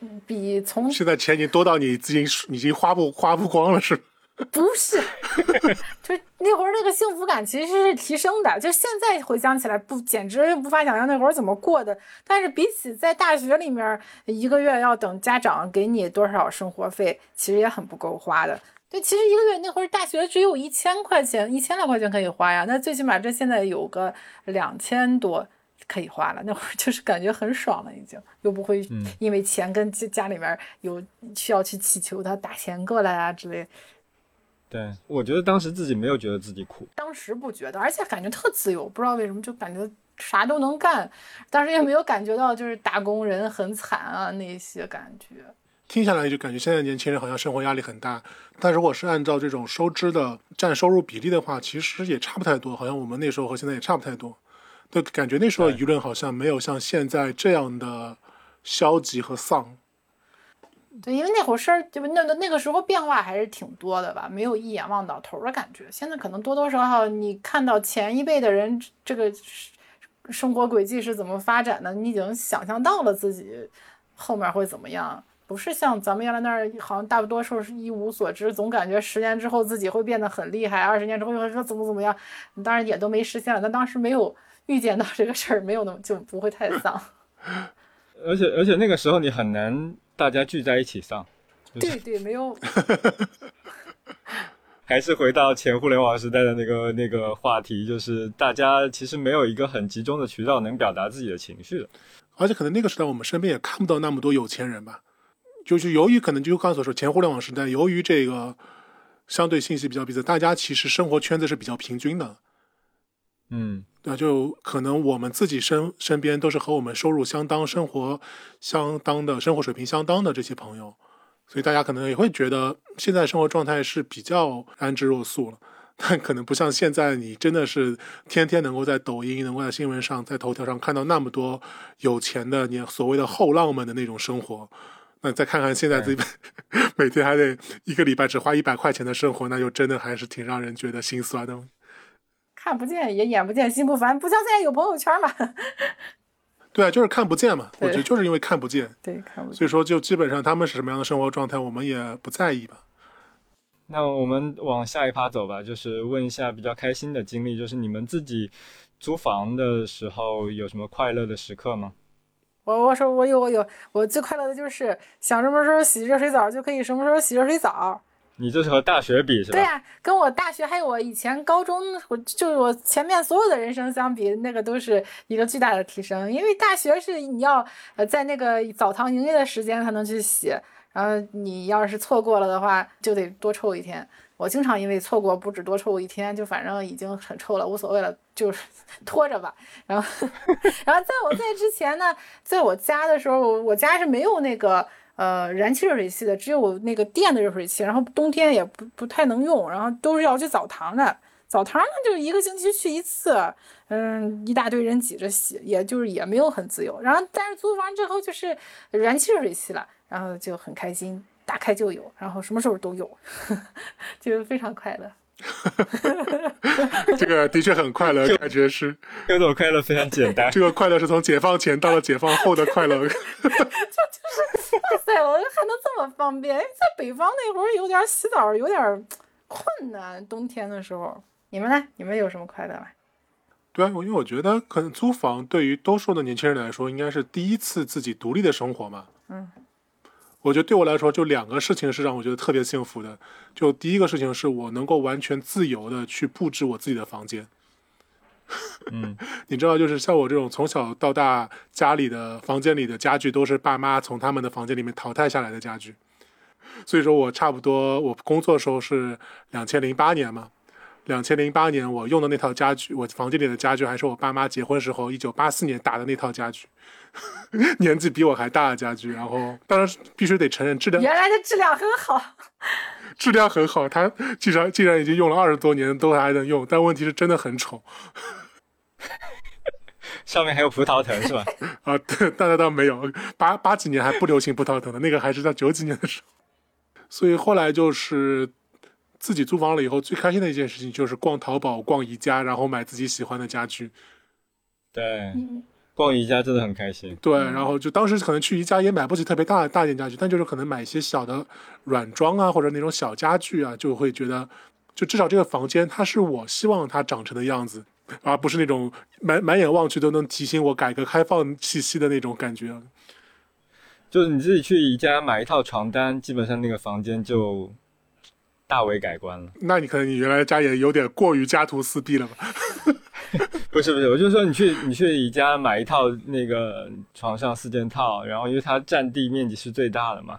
嗯比从现在钱已经多到你自己已经花不花不光了，是吧？不是，就是那会儿那个幸福感其实是提升的。就现在回想起来，不简直无法想象那会儿怎么过的。但是比起在大学里面一个月要等家长给你多少生活费，其实也很不够花的。对，其实一个月那会儿大学只有一千块钱，一千来块钱可以花呀。那最起码这现在有个两千多可以花了，那会儿就是 感觉很爽了，已经又不会嗯因为钱跟家家里面有需要去祈求他打钱过来啊之类。对，我觉得当时自己没有觉得自己苦。当时不觉得，而且感觉特自由，不知道为什么就感觉啥都能干，当时也没有感觉到就是打工人很惨啊那些感觉。听下来就感觉现在年轻人好像生活压力很大，但如果是按照这种收支的占收入比例的话，其实也差不太多，好像我们那时候和现在也差不太多。对，感觉那时候舆论好像没有像现在这样的消极和丧。对，因为那会儿事儿，就那那那个时候变化还是挺多的吧，没有一眼望到头的感觉。现在可能多多少少你看到前一辈的人这个生活轨迹是怎么发展的，你已经想象到了自己后面会怎么样。不是像咱们原来那儿，好像大多数是一无所知，总感觉十年之后自己会变得很厉害，二十年之后又会说怎么怎么样。当然也都没实现了，但当时没有预见到这个事儿，没有那么就不会太丧。而且而且那个时候你很难大家聚在一起上，对对，没有 还是回到前互联网时代的那个那个话题，就是大家其实没有一个很集中的渠道能表达自己的情绪的。而且可能那个时代我们身边也看不到那么多有钱人吧，就是由于可能就刚才所说前互联网时代，由于这个相对信息比较闭塞，大家其实生活圈子是比较平均的。嗯，那？就可能我们自己身身边都是和我们收入相当、生活相当的生活水平相当的这些朋友，所以大家可能也会觉得现在生活状态是比较安之若素了。但可能不像现在，你真的是天天能够在抖音、能够在新闻上、在头条上看到那么多有钱的你所谓的后浪们的那种生活。那再看看现在自己 每天还得一个礼拜只花一百块钱的生活，那就真的还是挺让人觉得心酸的。看不见也眼不见心不烦，不像现在有朋友圈嘛。对啊，就是看不见嘛。我觉得就是因为看不见，对，看不见。所以说就基本上他们是什么样的生活状态，我们也不在意吧。那我们往下一趴走吧，就是问一下比较开心的经历，就是你们自己租房的时候有什么快乐的时刻吗？我我说我有我有，我最快乐的就是想什么时候洗热水澡就可以什么时候洗热水澡。你这是和大学比是吧？对呀、跟我大学还有我以前高中，我就是我前面所有的人生相比，那个都是一个巨大的提升。因为大学是你要呃在那个澡堂营业的时间才能去洗，然后你要是错过了的话，就得多抽一天。我经常因为错过不止多抽一天，就反正已经很臭了，无所谓了，就是 拖着吧。然后，然后在我在之前呢，在我家的时候，我家是没有那个呃燃气热水器的，只有那个电的热水器，然后冬天也不不太能用，然后都是要去澡堂的。澡堂呢，就是一个星期去一次，嗯，一大堆人挤着洗，也就是也没有很自由。然后，但是租房之后就是燃气热水器了，然后就很开心，打开就有，然后什么时候都有，就非常快乐。这个的确很快乐，感觉是这种快乐非常简单。这个快乐是从解放前到了解放后的快乐。就就是哇塞，我还能这么方便？在北方那会儿有点洗澡有点困难，冬天的时候。你们呢？你们有什么快乐吗？对啊，我因为我觉得可能租房对于多数的年轻人来说，应该是第一次自己独立的生活嘛。嗯，我觉得对我来说，就两个事情是让我觉得特别幸福的。就第一个事情是我能够完全自由的去布置我自己的房间。嗯，你知道，就是像我这种从小到大家里的房间里的家具都是爸妈从他们的房间里面淘汰下来的家具，所以说我差不多我工作的时候是两千零八年嘛，两千零八年我用的那套家具，我房间里的家具还是我爸妈结婚时候一九八四年打的那套家具，年纪比我还大的家具，然后当然必须得承认质量原来的质量很好。质量很好，它既然既然已经用了二十多年都还能用，但问题是真的很丑。上面还有葡萄藤是吧？啊，对，当然倒没有，八八几年还不流行葡萄藤的，那个还是在九几年的时候。所以后来就是自己租房了以后，最开心的一件事情就是逛淘宝、逛宜家，然后买自己喜欢的家具。对，逛宜家真的很开心。对，然后就当时可能去宜家也买不起特别大的大件家具，但就是可能买一些小的软装啊，或者那种小家具啊，就会觉得，就至少这个房间它是我希望它长成的样子，而不是那种满满眼望去都能提醒我改革开放气息的那种感觉。就是你自己去宜家买一套床单，基本上那个房间就大为改观了。那你可能你原来家也有点过于家徒四壁了吧？不是不是，我就说你去你去宜家买一套那个床上四件套，然后因为它占地面积是最大的嘛，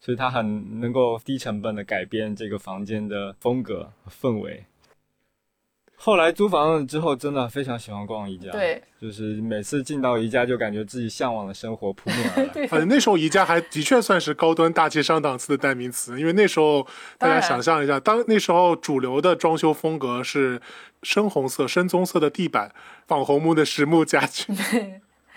所以它很能够低成本的改变这个房间的风格和氛围。后来租房了之后，真的非常喜欢逛宜家，对，就是每次进到宜家就感觉自己向往的生活扑面而来。对，呃，那时候宜家还的确算是高端大气上档次的代名词，因为那时候大家想象一下，当那时候主流的装修风格是深红色、深棕色的地板，仿红木的实木家具，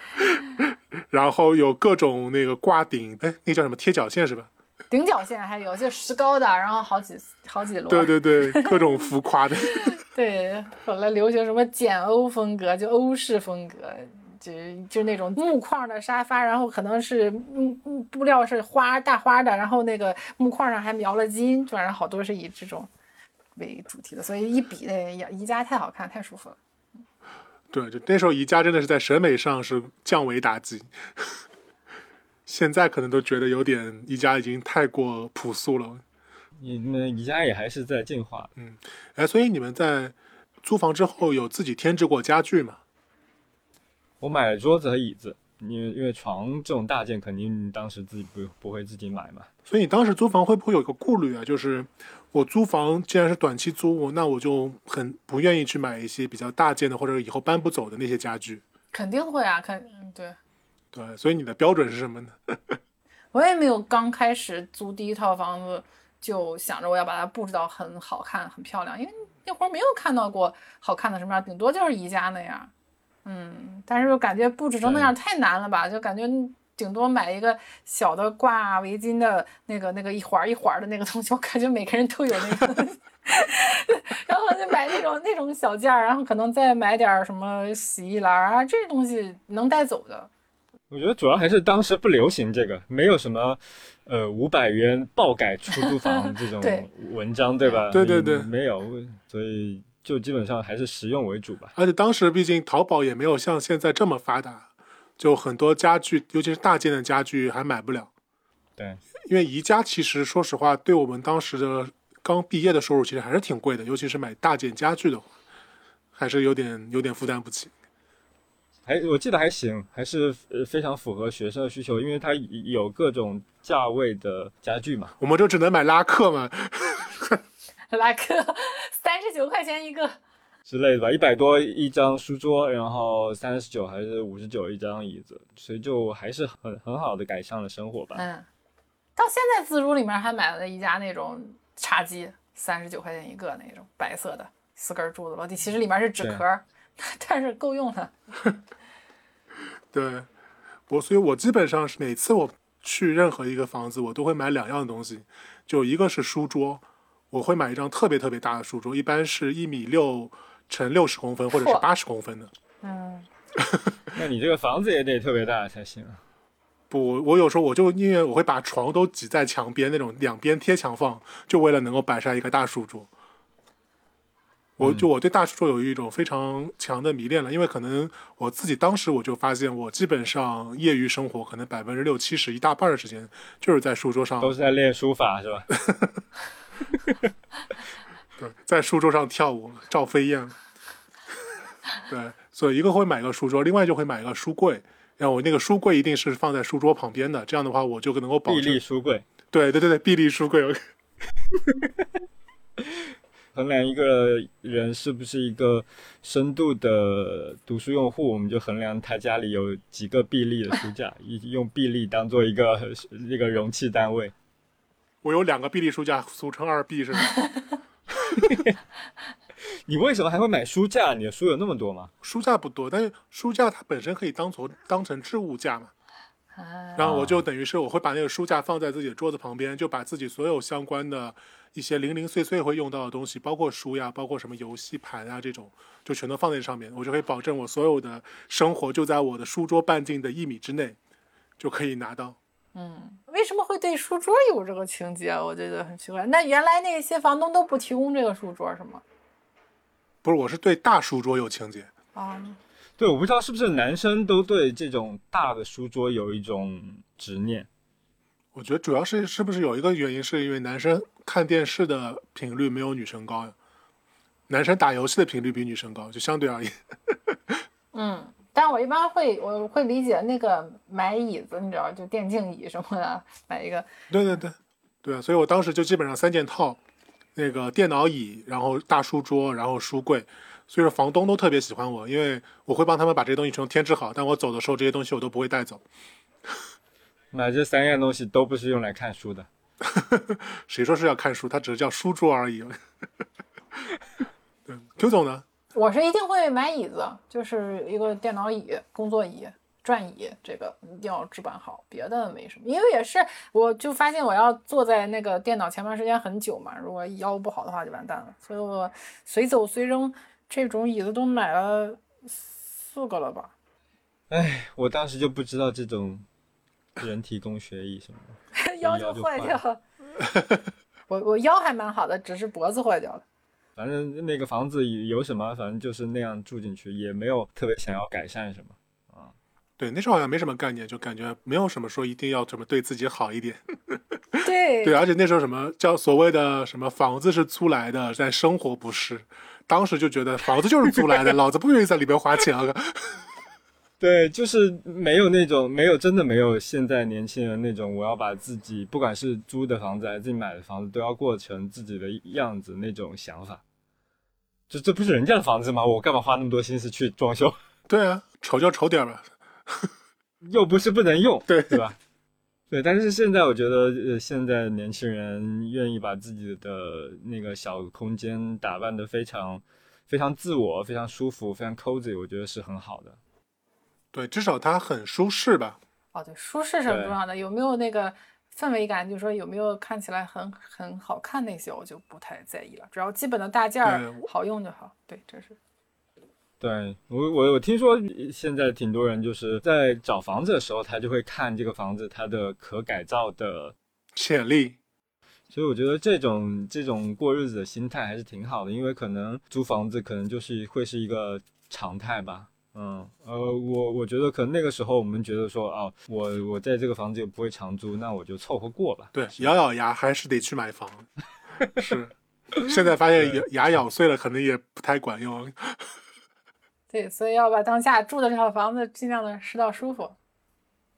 然后有各种那个挂顶，哎，那叫什么贴脚线是吧？顶角线还有就石膏的，然后好几好几摞。对对对，各种浮夸的。对，后来流行什么简欧风格，就欧式风格，就就那种木框的沙发，然后可能是木木布料是花大花的，然后那个木框上还描了金，反正好多是以这种为主题的，所以一比那宜家太好看，太舒服了。对，就那时候宜家真的是在审美上是降维打击，现在可能都觉得有点宜家已经太过朴素了。你们宜家也还是在进化。嗯哎，所以你们在租房之后有自己添置过家具吗？我买了桌子和椅子，因为因为床这种大件，肯定当时自己不不会自己买嘛。所以你当时租房会不会有一个顾虑啊？就是我租房既然是短期租，我那我就很不愿意去买一些比较大件的或者以后搬不走的那些家具。肯定会啊，肯嗯对。对，所以你的标准是什么呢？我也没有刚开始租第一套房子就想着我要把它布置到很好看、很漂亮，因为那会儿没有看到过好看的什么样，顶多就是宜家那样。嗯，但是又感觉布置成那样太难了吧？就感觉顶多买一个小的挂围巾的那个、那个一环一环的那个东西，我感觉每个人都有那个。然后就买那种那种小件儿，然后可能再买点什么洗衣篮啊，这些东西能带走的。我觉得主要还是当时不流行这个，没有什么，呃，五百元爆改出租房 这种文章，对吧？对对对没有，所以就基本上还是实用为主吧。而且当时毕竟淘宝也没有像现在这么发达，就很多家具，尤其是大件的家具还买不了。对，因为宜家其实说实话，对我们当时的刚毕业的收入其实还是挺贵的，尤其是买大件家具的话，还是有点有点负担不起。还我记得还行，还是呃非常符合学生的需求，因为它有各种价位的家具嘛。我们就只能买拉克嘛，拉克三十九块钱一个，之类的吧，一百多一张书桌，然后三十九还是五十九一张椅子，所以就还是很很好的改善了生活吧。嗯，到现在自如里面还买了一家那种茶几，三十九块钱一个那种白色的四根柱子落地，其实里面是纸壳，但是够用了。对我，所以我基本上是每次我去任何一个房子，我都会买两样东西，就一个是书桌，我会买一张特别特别大的书桌，一般是一米六乘六十公分或者是八十公分的。嗯，那你这个房子也得特别大才行啊。不，我有时候我就宁愿我会把床都挤在墙边那种两边贴墙放，就为了能够摆上一个大书桌。我就我对大书桌有一种非常强的迷恋了，因为可能我自己当时我就发现，我基本上业余生活可能百分之六七十一大半的时间就是在书桌上，都是在练书法是吧？对，在书桌上跳舞，赵飞燕。对，所以一个会买个书桌，另外就会买一个书柜。然后我那个书柜一定是放在书桌旁边的，这样的话我就能够保证。书柜，对对对对，臂力书柜。衡量一个人是不是一个深度的读书用户，我们就衡量他家里有几个臂力的书架，以用臂力当做一个 那个容器单位。我有两个臂力书架，俗称二臂是吗？你为什么还会买书架？你的书有那么多吗？书架不多，但是书架它本身可以当做当成置物架嘛。啊，然后我就等于是我会把那个书架放在自己的桌子旁边，就把自己所有相关的一些零零碎碎会用到的东西，包括书呀，包括什么游戏盘啊这种，就全都放在上面。我就可以保证我所有的生活就在我的书桌半径的一米之内，就可以拿到。嗯，为什么会对书桌有这个情节？我觉得很奇怪。那原来那些房东都不提供这个书桌是吗？不是，我是对大书桌有情节。啊，对，我不知道是不是男生都对这种大的书桌有一种执念。我觉得主要是是不是有一个原因，是因为男生看电视的频率没有女生高呀，男生打游戏的频率比女生高，就相对而言。嗯，但我一般会我会理解那个买椅子，你知道，就电竞椅什么的，买一个。对对对，对啊，所以我当时就基本上三件套，那个电脑椅，然后大书桌，然后书柜。所以说房东都特别喜欢我，因为我会帮他们把这些东西全都添置好，但我走的时候这些东西我都不会带走。那这三样东西都不是用来看书的。谁说是要看书？它只是叫书桌而已。对，Q 总呢？我是一定会买椅子，就是一个电脑椅、工作椅、转椅，这个一定要置办好，别的没什么。因为也是，我就发现我要坐在那个电脑前面时间很久嘛，如果腰不好的话就完蛋了。所以我随走随扔这种椅子都买了四个了吧。哎，我当时就不知道这种人体工学椅什么的，腰腰就坏坏掉了。我我腰还蛮好的，只是脖子坏掉了。反正那个房子有什么，反正就是那样住进去，也没有特别想要改善什么啊。对，那时候好像没什么概念，就感觉没有什么说一定要怎么对自己好一点。对 对，而且那时候什么叫所谓的什么房子是租来的，但生活不是。当时就觉得房子就是租来的，老子不愿意在里边花钱啊。对，就是没有那种没有真的没有现在年轻人那种我要把自己不管是租的房子还是自己买的房子都要过成自己的样子那种想法。这这不是人家的房子吗？我干嘛花那么多心思去装修？对啊，丑就丑点儿吧。又不是不能用，对对吧？对，但是现在我觉得，呃，现在年轻人愿意把自己的那个小空间打扮得非常、非常自我、非常舒服、非常 cozy，我觉得是很好的。对，至少它很舒适吧。哦，对，舒适是很重要的。有没有那个氛围感？就是说有没有看起来很很好看那些，我就不太在意了。只要基本的大件儿好用就好。对，这是。对我，我我听说现在挺多人就是在找房子的时候，他就会看这个房子它的可改造的，潜力，所以我觉得这种这种过日子的心态还是挺好的，因为可能租房子可能就是会是一个常态吧。嗯，呃，我我觉得可能那个时候我们觉得说，啊，我我在这个房子也不会长租，那我就凑合过吧。对，咬咬牙还是得去买房。是，现在发现牙牙咬碎了，可能也不太管用。对，所以要把当下住的这套房子尽量的拾到舒服。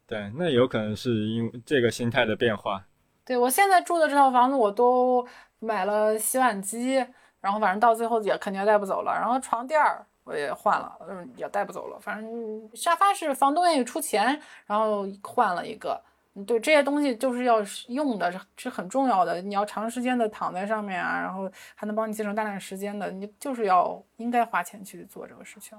对，那有可能是因为这个心态的变化。对我现在住的这套房子，我都买了洗碗机，然后反正到最后也肯定带不走了。然后床垫儿我也换了，嗯，也带不走了。反正沙发是房东愿意出钱，然后换了一个。对这些东西就是要用的，是是很重要的。你要长时间的躺在上面啊，然后还能帮你节省大量时间的，你就是要应该花钱去做这个事情。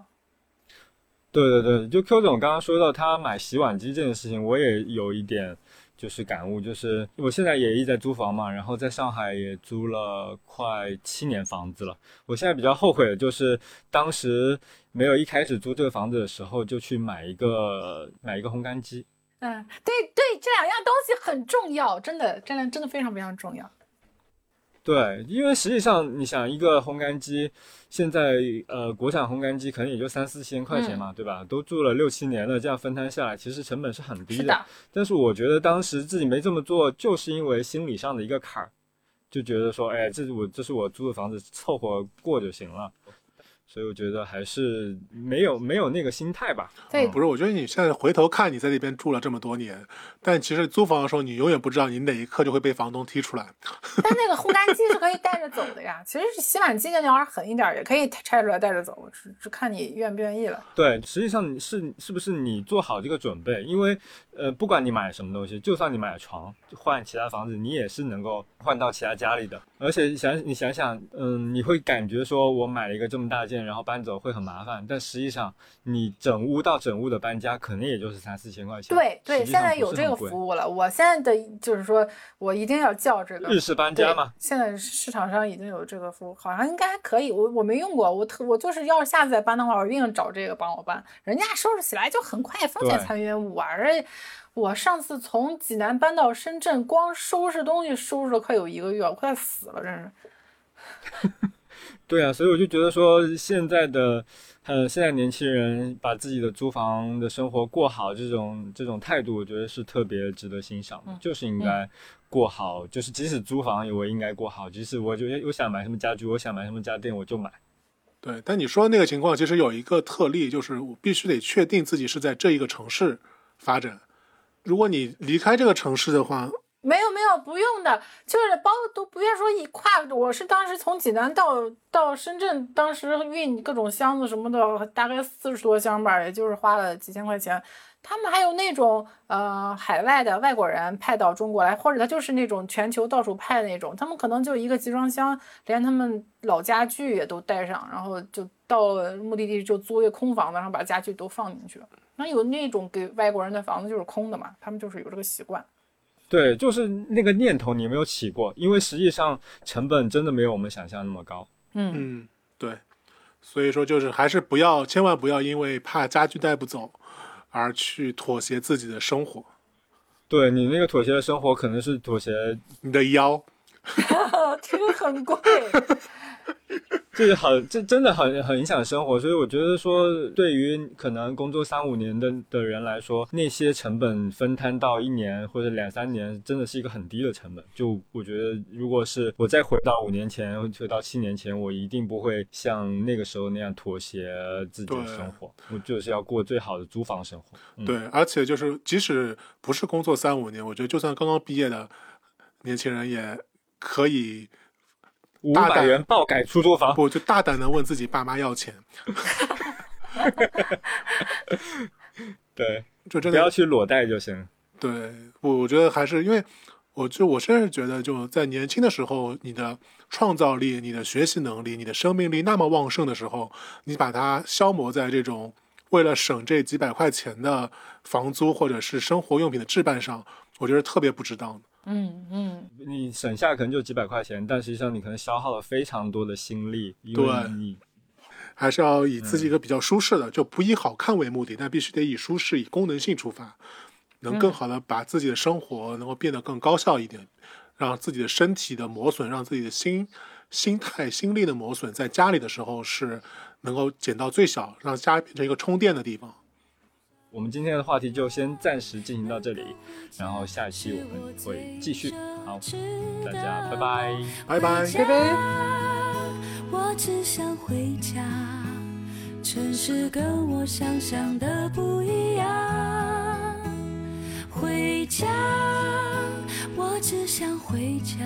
对对对，就 Q 总刚刚说到他买洗碗机这件事情，我也有一点就是感悟，就是我现在也一直在租房嘛，然后在上海也租了快七年房子了。我现在比较后悔的就是当时没有一开始租这个房子的时候就去买一个买一个烘干机。嗯，对对，这两样东西很重要，真的，这两真的非常非常重要。对，因为实际上你想一个烘干机，现在呃国产烘干机可能也就三四千块钱嘛，对吧？都住了六七年了，这样分摊下来，其实成本是很低是的，但是我觉得当时自己没这么做，就是因为心理上的一个坎儿，就觉得说，哎，这是我这是我租的房子，凑合过就行了。所以我觉得还是没有没有那个心态吧。对嗯不是，我觉得你现在回头看你在那边住了这么多年，但其实租房的时候，你永远不知道你哪一刻就会被房东踢出来。但那个烘干机是可以带着走的呀。其实是洗碗机，你要是狠一点，也可以拆出来带着走，只只看你愿不愿意了。对，实际上是是不是你做好这个准备？因为呃，不管你买什么东西，就算你买了床换其他房子，你也是能够换到其他家里的。而且想你想想，嗯，你会感觉说我买了一个这么大件，然后搬走会很麻烦，但实际上你整屋到整屋的搬家，可能也就是三四千块钱。对对，现在有这个服务了。我现在的就是说我一定要叫这个日式搬家嘛。现在市场上已经有这个服务，好像应该还可以。我我没用过，我特我就是要是下次再搬的话，我一定找这个帮我搬。人家收拾起来就很快，风险对残垣物啊。而我上次从济南搬到深圳，光收拾东西收拾了快有一个月，我快死了，真是。对啊，所以我就觉得说，现在的，呃，现在年轻人把自己的租房的生活过好，这种这种态度，我觉得是特别值得欣赏的，嗯就是应该过好，就是即使租房，我应该过好，即使我就我想买什么家具，我想买什么家电，我就买。对，但你说的那个情况，其实有一个特例，就是我必须得确定自己是在这一个城市发展。如果你离开这个城市的话，没有没有，不用的，就是包都不愿说一跨。我是当时从济南到到深圳，当时运各种箱子什么的，大概四十多箱吧，也就是花了几千块钱。他们还有那种呃海外的外国人派到中国来，或者他就是那种全球到处派的那种，他们可能就一个集装箱，连他们老家具也都带上，然后就到目的地就租一个空房子，然后把家具都放进去。那有那种给外国人的房子就是空的嘛，他们就是有这个习惯。对，就是那个念头你有没有起过？因为实际上成本真的没有我们想象那么高。嗯。嗯，对，所以说就是还是不要，千万不要因为怕家具带不走而去妥协自己的生活，对你那个妥协的生活，可能是妥协你的腰。这个很贵。这个很，这真的很很影响生活，所以我觉得说，对于可能工作三五年的的人来说，那些成本分摊到一年或者两三年，真的是一个很低的成本。就我觉得，如果是我再回到五年前，回到七年前，我一定不会像那个时候那样妥协自己的生活，我就是要过最好的租房生活。嗯、对，而且就是即使不是工作三五年，我觉得就算刚刚毕业的年轻人也可以五百元爆改出租房，不就大胆的问自己爸妈要钱，对，就真的不要去裸贷就行。对，我我觉得还是因为，我就我甚至觉得，就在年轻的时候，你的创造力、你的学习能力、你的生命力那么旺盛的时候，你把它消磨在这种为了省这几百块钱的房租或者是生活用品的置办上，我觉得特别不值当的。嗯嗯，你省下可能就几百块钱，但实际上你可能消耗了非常多的心力，因为对。你还是要以自己一个比较舒适的，就不以好看为目的，但必须得以舒适、以功能性出发，能更好的把自己的生活能够变得更高效一点，让自己的身体的磨损，让自己的心心态、心力的磨损，在家里的时候是能够减到最小，让家变成一个充电的地方。我们今天的话题就先暂时进行到这里，然后下一期我们会继续。好，大家拜拜。拜拜。拜拜。我只想回家，城市跟我想象的不一样。回家，我只想回家，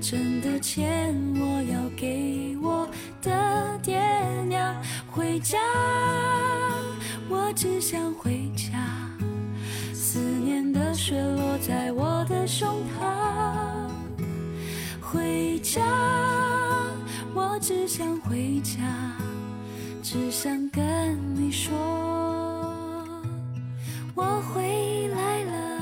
挣的钱我要给我的爹娘。回家，我只想回家。思念的雪落在我的胸膛。回家我只想回家只想跟你说我回来了。